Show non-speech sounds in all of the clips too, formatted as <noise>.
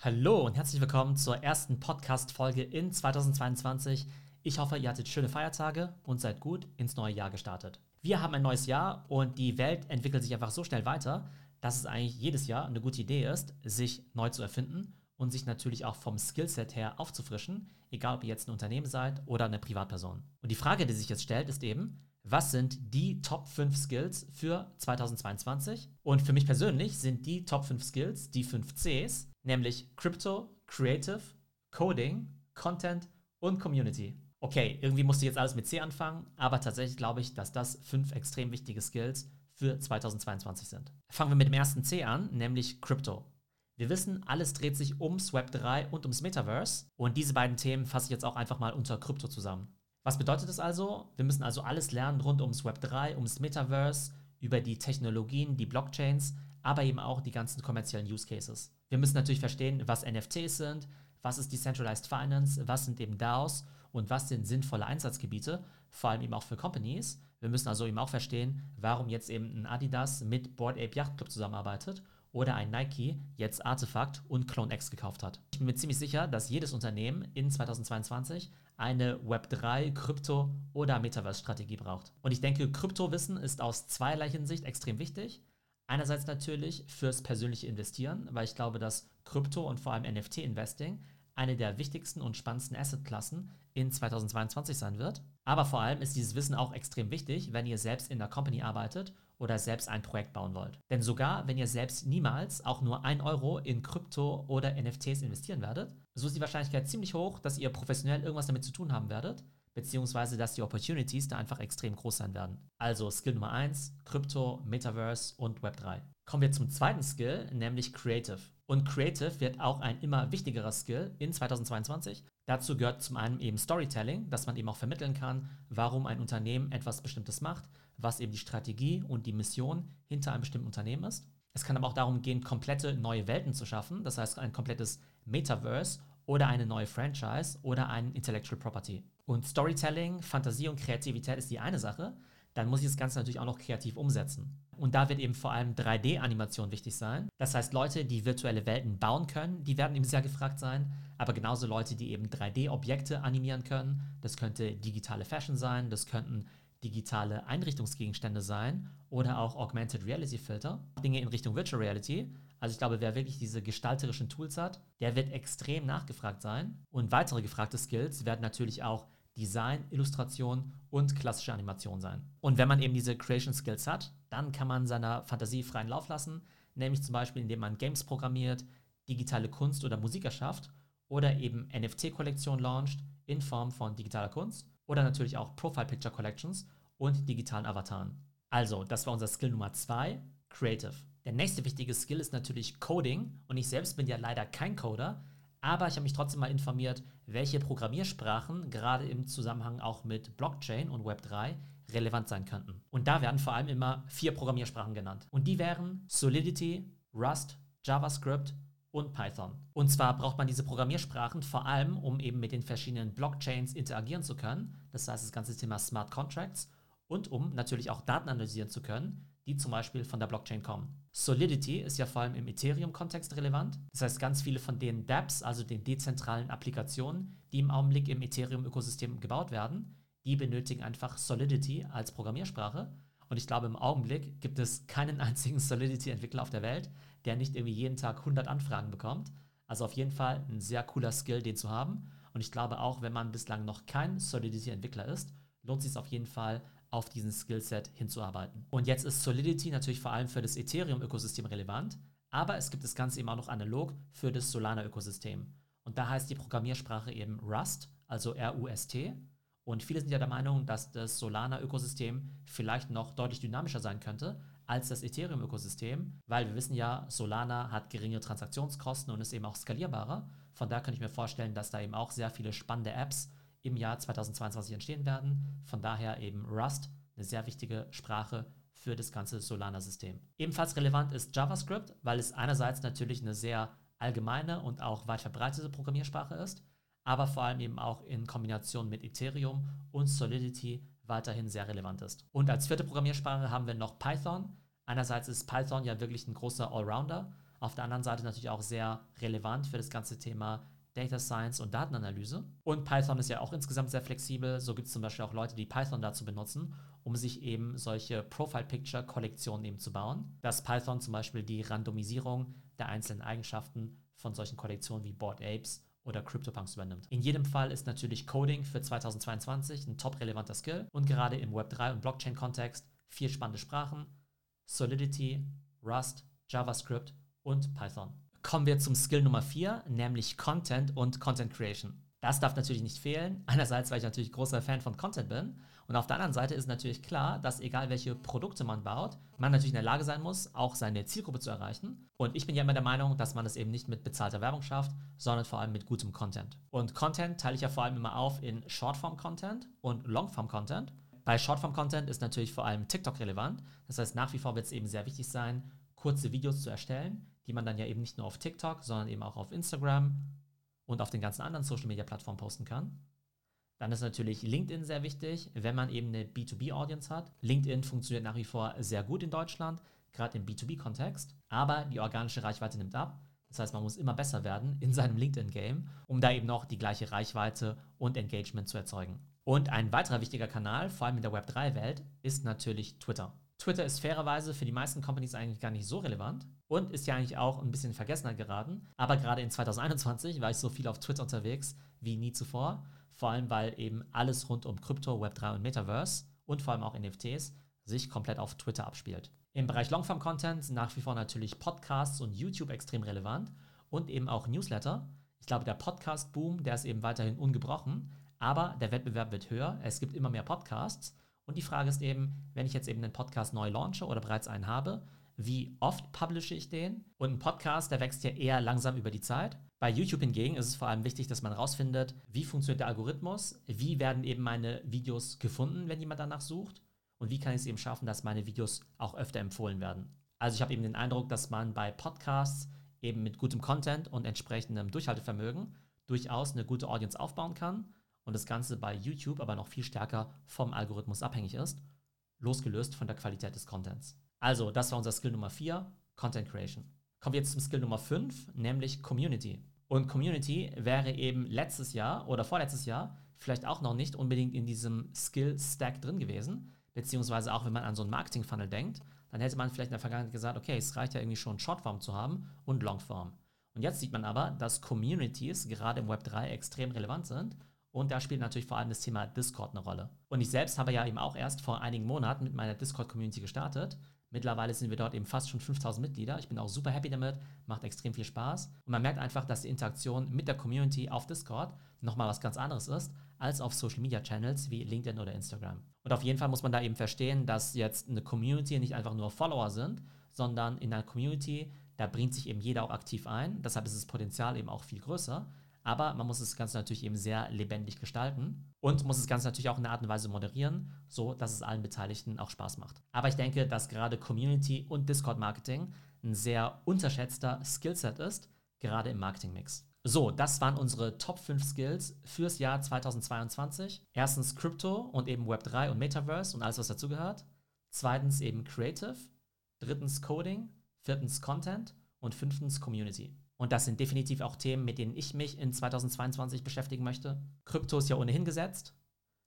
Hallo und herzlich willkommen zur ersten Podcast-Folge in 2022. Ich hoffe, ihr hattet schöne Feiertage und seid gut ins neue Jahr gestartet. Wir haben ein neues Jahr und die Welt entwickelt sich einfach so schnell weiter, dass es eigentlich jedes Jahr eine gute Idee ist, sich neu zu erfinden und sich natürlich auch vom Skillset her aufzufrischen, egal ob ihr jetzt ein Unternehmen seid oder eine Privatperson. Und die Frage, die sich jetzt stellt, ist eben, was sind die Top 5 Skills für 2022? Und für mich persönlich sind die Top 5 Skills die 5 Cs, nämlich Crypto, Creative, Coding, Content und Community. Okay, irgendwie musste ich jetzt alles mit C anfangen, aber tatsächlich glaube ich, dass das fünf extrem wichtige Skills für 2022 sind. Fangen wir mit dem ersten C an, nämlich Crypto. Wir wissen, alles dreht sich ums Web 3 und ums Metaverse und diese beiden Themen fasse ich jetzt auch einfach mal unter Krypto zusammen. Was bedeutet das also? Wir müssen also alles lernen rund ums Web 3, ums Metaverse, über die Technologien, die Blockchains, aber eben auch die ganzen kommerziellen Use Cases. Wir müssen natürlich verstehen, was NFTs sind, was ist Decentralized Finance, was sind eben DAOs und was sind sinnvolle Einsatzgebiete, vor allem eben auch für Companies. Wir müssen also eben auch verstehen, warum jetzt eben ein Adidas mit Board Ape Yacht Club zusammenarbeitet oder ein Nike jetzt Artefakt und CloneX gekauft hat. Ich bin mir ziemlich sicher, dass jedes Unternehmen in 2022 eine Web3, Krypto oder Metaverse-Strategie braucht. Und ich denke, Kryptowissen ist aus zweierlei Hinsicht extrem wichtig. Einerseits natürlich fürs persönliche Investieren, weil ich glaube, dass Krypto und vor allem NFT-Investing eine der wichtigsten und spannendsten Assetklassen in 2022 sein wird. Aber vor allem ist dieses Wissen auch extrem wichtig, wenn ihr selbst in der Company arbeitet oder selbst ein Projekt bauen wollt. Denn sogar wenn ihr selbst niemals auch nur ein Euro in Krypto oder NFTs investieren werdet, so ist die Wahrscheinlichkeit ziemlich hoch, dass ihr professionell irgendwas damit zu tun haben werdet, beziehungsweise dass die Opportunities da einfach extrem groß sein werden. Also Skill Nummer 1, Krypto, Metaverse und Web3. Kommen wir zum zweiten Skill, nämlich Creative. Und Creative wird auch ein immer wichtigerer Skill in 2022. Dazu gehört zum einen eben Storytelling, dass man eben auch vermitteln kann, warum ein Unternehmen etwas Bestimmtes macht, was eben die Strategie und die Mission hinter einem bestimmten Unternehmen ist. Es kann aber auch darum gehen, komplette neue Welten zu schaffen, das heißt ein komplettes Metaverse oder eine neue Franchise oder ein Intellectual Property. Und Storytelling, Fantasie und Kreativität ist die eine Sache, dann muss ich das Ganze natürlich auch noch kreativ umsetzen. Und da wird eben vor allem 3D-Animation wichtig sein. Das heißt, Leute, die virtuelle Welten bauen können, die werden eben sehr gefragt sein. Aber genauso Leute, die eben 3D-Objekte animieren können. Das könnte digitale Fashion sein, das könnten digitale Einrichtungsgegenstände sein oder auch Augmented Reality Filter. Dinge in Richtung Virtual Reality. Also ich glaube, wer wirklich diese gestalterischen Tools hat, der wird extrem nachgefragt sein. Und weitere gefragte Skills werden natürlich auch Design, Illustration und klassische Animation sein. Und wenn man eben diese Creation Skills hat, dann kann man seiner Fantasie freien Lauf lassen, nämlich zum Beispiel indem man Games programmiert, digitale Kunst oder Musik erschafft oder eben NFT-Kollektionen launcht in Form von digitaler Kunst oder natürlich auch Profile Picture Collections und digitalen Avataren. Also, das war unser Skill Nummer 2, Creative. Der nächste wichtige Skill ist natürlich Coding und ich selbst bin ja leider kein Coder, aber ich habe mich trotzdem mal informiert, welche Programmiersprachen gerade im Zusammenhang auch mit Blockchain und Web3 relevant sein könnten. Und da werden vor allem immer vier Programmiersprachen genannt. Und die wären Solidity, Rust, JavaScript und Python. Und zwar braucht man diese Programmiersprachen vor allem, um eben mit den verschiedenen Blockchains interagieren zu können. Das heißt, das ganze Thema Smart Contracts und um natürlich auch Daten analysieren zu können, die zum Beispiel von der Blockchain kommen. Solidity ist ja vor allem im Ethereum-Kontext relevant. Das heißt, ganz viele von den dApps, also den dezentralen Applikationen, die im Augenblick im Ethereum-Ökosystem gebaut werden, die benötigen einfach Solidity als Programmiersprache. Und ich glaube, im Augenblick gibt es keinen <laughs> einzigen Solidity-Entwickler auf der Welt, der nicht irgendwie jeden Tag 100 Anfragen bekommt. Also auf jeden Fall ein sehr cooler Skill, den zu haben. Und ich glaube auch, wenn man bislang noch kein Solidity-Entwickler ist, lohnt es sich auf jeden Fall, auf diesen Skillset hinzuarbeiten. Und jetzt ist Solidity natürlich vor allem für das Ethereum-Ökosystem relevant, aber es gibt das Ganze eben auch noch analog für das Solana-Ökosystem. Und da heißt die Programmiersprache eben Rust, also R-U-S-T. Und viele sind ja der Meinung, dass das Solana-Ökosystem vielleicht noch deutlich dynamischer sein könnte als das Ethereum-Ökosystem, weil wir wissen ja, Solana hat geringe Transaktionskosten und ist eben auch skalierbarer. Von da könnte ich mir vorstellen, dass da eben auch sehr viele spannende Apps im Jahr 2022 entstehen werden. Von daher eben Rust, eine sehr wichtige Sprache für das ganze Solana-System. Ebenfalls relevant ist JavaScript, weil es einerseits natürlich eine sehr allgemeine und auch weit verbreitete Programmiersprache ist, aber vor allem eben auch in Kombination mit Ethereum und Solidity weiterhin sehr relevant ist. Und als vierte Programmiersprache haben wir noch Python. Einerseits ist Python ja wirklich ein großer Allrounder. Auf der anderen Seite natürlich auch sehr relevant für das ganze Thema Data Science und Datenanalyse. Und Python ist ja auch insgesamt sehr flexibel. So gibt es zum Beispiel auch Leute, die Python dazu benutzen, um sich eben solche Profile-Picture-Kollektionen eben zu bauen. Dass Python zum Beispiel die Randomisierung der einzelnen Eigenschaften von solchen Kollektionen wie Bored Apes oder CryptoPunks übernimmt. In jedem Fall ist natürlich Coding für 2022 ein top relevanter Skill und gerade im Web3 und Blockchain-Kontext vier spannende Sprachen: Solidity, Rust, JavaScript und Python. Kommen wir zum Skill Nummer 4, nämlich Content und Content Creation. Das darf natürlich nicht fehlen. Einerseits, weil ich natürlich großer Fan von Content bin. Und auf der anderen Seite ist natürlich klar, dass egal welche Produkte man baut, man natürlich in der Lage sein muss, auch seine Zielgruppe zu erreichen. Und ich bin ja immer der Meinung, dass man es eben nicht mit bezahlter Werbung schafft, sondern vor allem mit gutem Content. Und Content teile ich ja vor allem immer auf in Shortform-Content und Longform-Content. Bei Shortform-Content ist natürlich vor allem TikTok relevant. Das heißt, nach wie vor wird es eben sehr wichtig sein, kurze Videos zu erstellen, die man dann ja eben nicht nur auf TikTok, sondern eben auch auf Instagram und auf den ganzen anderen Social-Media-Plattformen posten kann. Dann ist natürlich LinkedIn sehr wichtig, wenn man eben eine B2B-Audience hat. LinkedIn funktioniert nach wie vor sehr gut in Deutschland, gerade im B2B-Kontext, aber die organische Reichweite nimmt ab. Das heißt, man muss immer besser werden in seinem LinkedIn-Game, um da eben noch die gleiche Reichweite und Engagement zu erzeugen. Und ein weiterer wichtiger Kanal, vor allem in der Web3-Welt, ist natürlich Twitter. Twitter ist fairerweise für die meisten Companies eigentlich gar nicht so relevant und ist ja eigentlich auch ein bisschen in Vergessenheit geraten. Aber gerade in 2021 war ich so viel auf Twitter unterwegs wie nie zuvor. Vor allem, weil eben alles rund um Krypto, Web3 und Metaverse und vor allem auch NFTs sich komplett auf Twitter abspielt. Im Bereich Longform-Content sind nach wie vor natürlich Podcasts und YouTube extrem relevant und eben auch Newsletter. Ich glaube, der Podcast-Boom, der ist eben weiterhin ungebrochen, aber der Wettbewerb wird höher. Es gibt immer mehr Podcasts und die Frage ist eben, wenn ich jetzt eben einen Podcast neu launche oder bereits einen habe, wie oft publische ich den? Und ein Podcast, der wächst ja eher langsam über die Zeit. Bei YouTube hingegen ist es vor allem wichtig, dass man rausfindet, wie funktioniert der Algorithmus, wie werden eben meine Videos gefunden, wenn jemand danach sucht und wie kann ich es eben schaffen, dass meine Videos auch öfter empfohlen werden. Also ich habe eben den Eindruck, dass man bei Podcasts eben mit gutem Content und entsprechendem Durchhaltevermögen durchaus eine gute Audience aufbauen kann und das Ganze bei YouTube aber noch viel stärker vom Algorithmus abhängig ist, losgelöst von der Qualität des Contents. Also, das war unser Skill Nummer 4, Content Creation. Kommen wir jetzt zum Skill Nummer 5, nämlich Community. Und Community wäre eben letztes Jahr oder vorletztes Jahr vielleicht auch noch nicht unbedingt in diesem Skill-Stack drin gewesen, beziehungsweise auch wenn man an so einen Marketing-Funnel denkt, dann hätte man vielleicht in der Vergangenheit gesagt, okay, es reicht ja irgendwie schon Shortform zu haben und Longform. Und jetzt sieht man aber, dass Communities gerade im Web 3 extrem relevant sind und da spielt natürlich vor allem das Thema Discord eine Rolle. Und ich selbst habe ja eben auch erst vor einigen Monaten mit meiner Discord-Community gestartet. Mittlerweile sind wir dort eben fast schon 5000 Mitglieder. Ich bin auch super happy damit, macht extrem viel Spaß. Und man merkt einfach, dass die Interaktion mit der Community auf Discord nochmal was ganz anderes ist, als auf Social Media Channels wie LinkedIn oder Instagram. Und auf jeden Fall muss man da eben verstehen, dass jetzt eine Community nicht einfach nur Follower sind, sondern in einer Community, da bringt sich eben jeder auch aktiv ein. Deshalb ist das Potenzial eben auch viel größer. Aber man muss das Ganze natürlich eben sehr lebendig gestalten und muss das Ganze natürlich auch in einer Art und Weise moderieren, so dass es allen Beteiligten auch Spaß macht. Aber ich denke, dass gerade Community und Discord-Marketing ein sehr unterschätzter Skillset ist, gerade im Marketingmix. So, das waren unsere Top 5 Skills fürs Jahr 2022. Erstens Crypto und eben Web3 und Metaverse und alles, was dazugehört. Zweitens eben Creative. Drittens Coding. Viertens Content. Und fünftens Community. Und das sind definitiv auch Themen, mit denen ich mich in 2022 beschäftigen möchte. Krypto ist ja ohnehin gesetzt.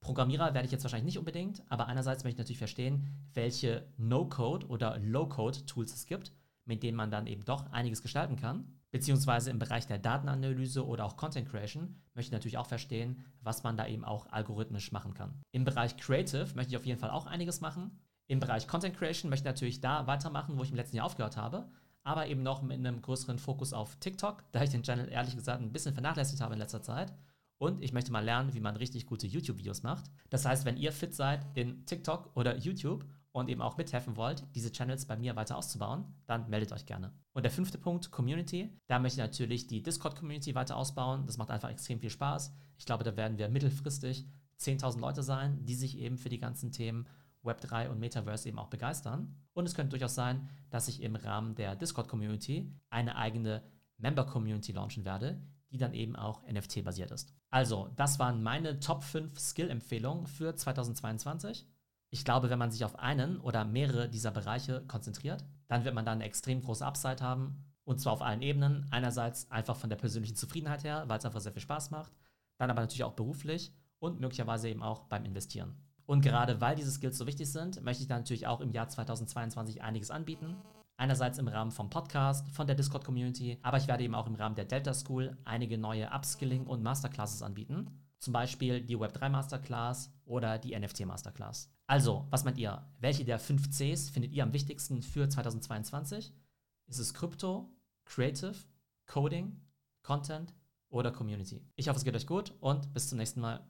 Programmierer werde ich jetzt wahrscheinlich nicht unbedingt, aber einerseits möchte ich natürlich verstehen, welche No-Code oder Low-Code-Tools es gibt, mit denen man dann eben doch einiges gestalten kann. Beziehungsweise im Bereich der Datenanalyse oder auch Content Creation möchte ich natürlich auch verstehen, was man da eben auch algorithmisch machen kann. Im Bereich Creative möchte ich auf jeden Fall auch einiges machen. Im Bereich Content Creation möchte ich natürlich da weitermachen, wo ich im letzten Jahr aufgehört habe aber eben noch mit einem größeren Fokus auf TikTok, da ich den Channel ehrlich gesagt ein bisschen vernachlässigt habe in letzter Zeit. Und ich möchte mal lernen, wie man richtig gute YouTube-Videos macht. Das heißt, wenn ihr fit seid in TikTok oder YouTube und eben auch mithelfen wollt, diese Channels bei mir weiter auszubauen, dann meldet euch gerne. Und der fünfte Punkt, Community. Da möchte ich natürlich die Discord-Community weiter ausbauen. Das macht einfach extrem viel Spaß. Ich glaube, da werden wir mittelfristig 10.000 Leute sein, die sich eben für die ganzen Themen Web3 und Metaverse eben auch begeistern. Und es könnte durchaus sein, dass ich im Rahmen der Discord-Community eine eigene Member-Community launchen werde, die dann eben auch NFT-basiert ist. Also, das waren meine Top 5 Skill-Empfehlungen für 2022. Ich glaube, wenn man sich auf einen oder mehrere dieser Bereiche konzentriert, dann wird man da eine extrem große Upside haben Und zwar auf allen Ebenen. Einerseits einfach von der persönlichen Zufriedenheit her, weil es einfach sehr viel Spaß macht. Dann aber natürlich auch beruflich und möglicherweise eben auch beim Investieren. Und gerade weil diese Skills so wichtig sind, möchte ich da natürlich auch im Jahr 2022 einiges anbieten. Einerseits im Rahmen vom Podcast, von der Discord-Community, aber ich werde eben auch im Rahmen der Delta School einige neue Upskilling- und Masterclasses anbieten. Zum Beispiel die Web3 Masterclass oder die NFT Masterclass. Also, was meint ihr? Welche der fünf Cs findet ihr am wichtigsten für 2022? Ist es Krypto, Creative, Coding, Content oder Community? Ich hoffe, es geht euch gut und bis zum nächsten Mal.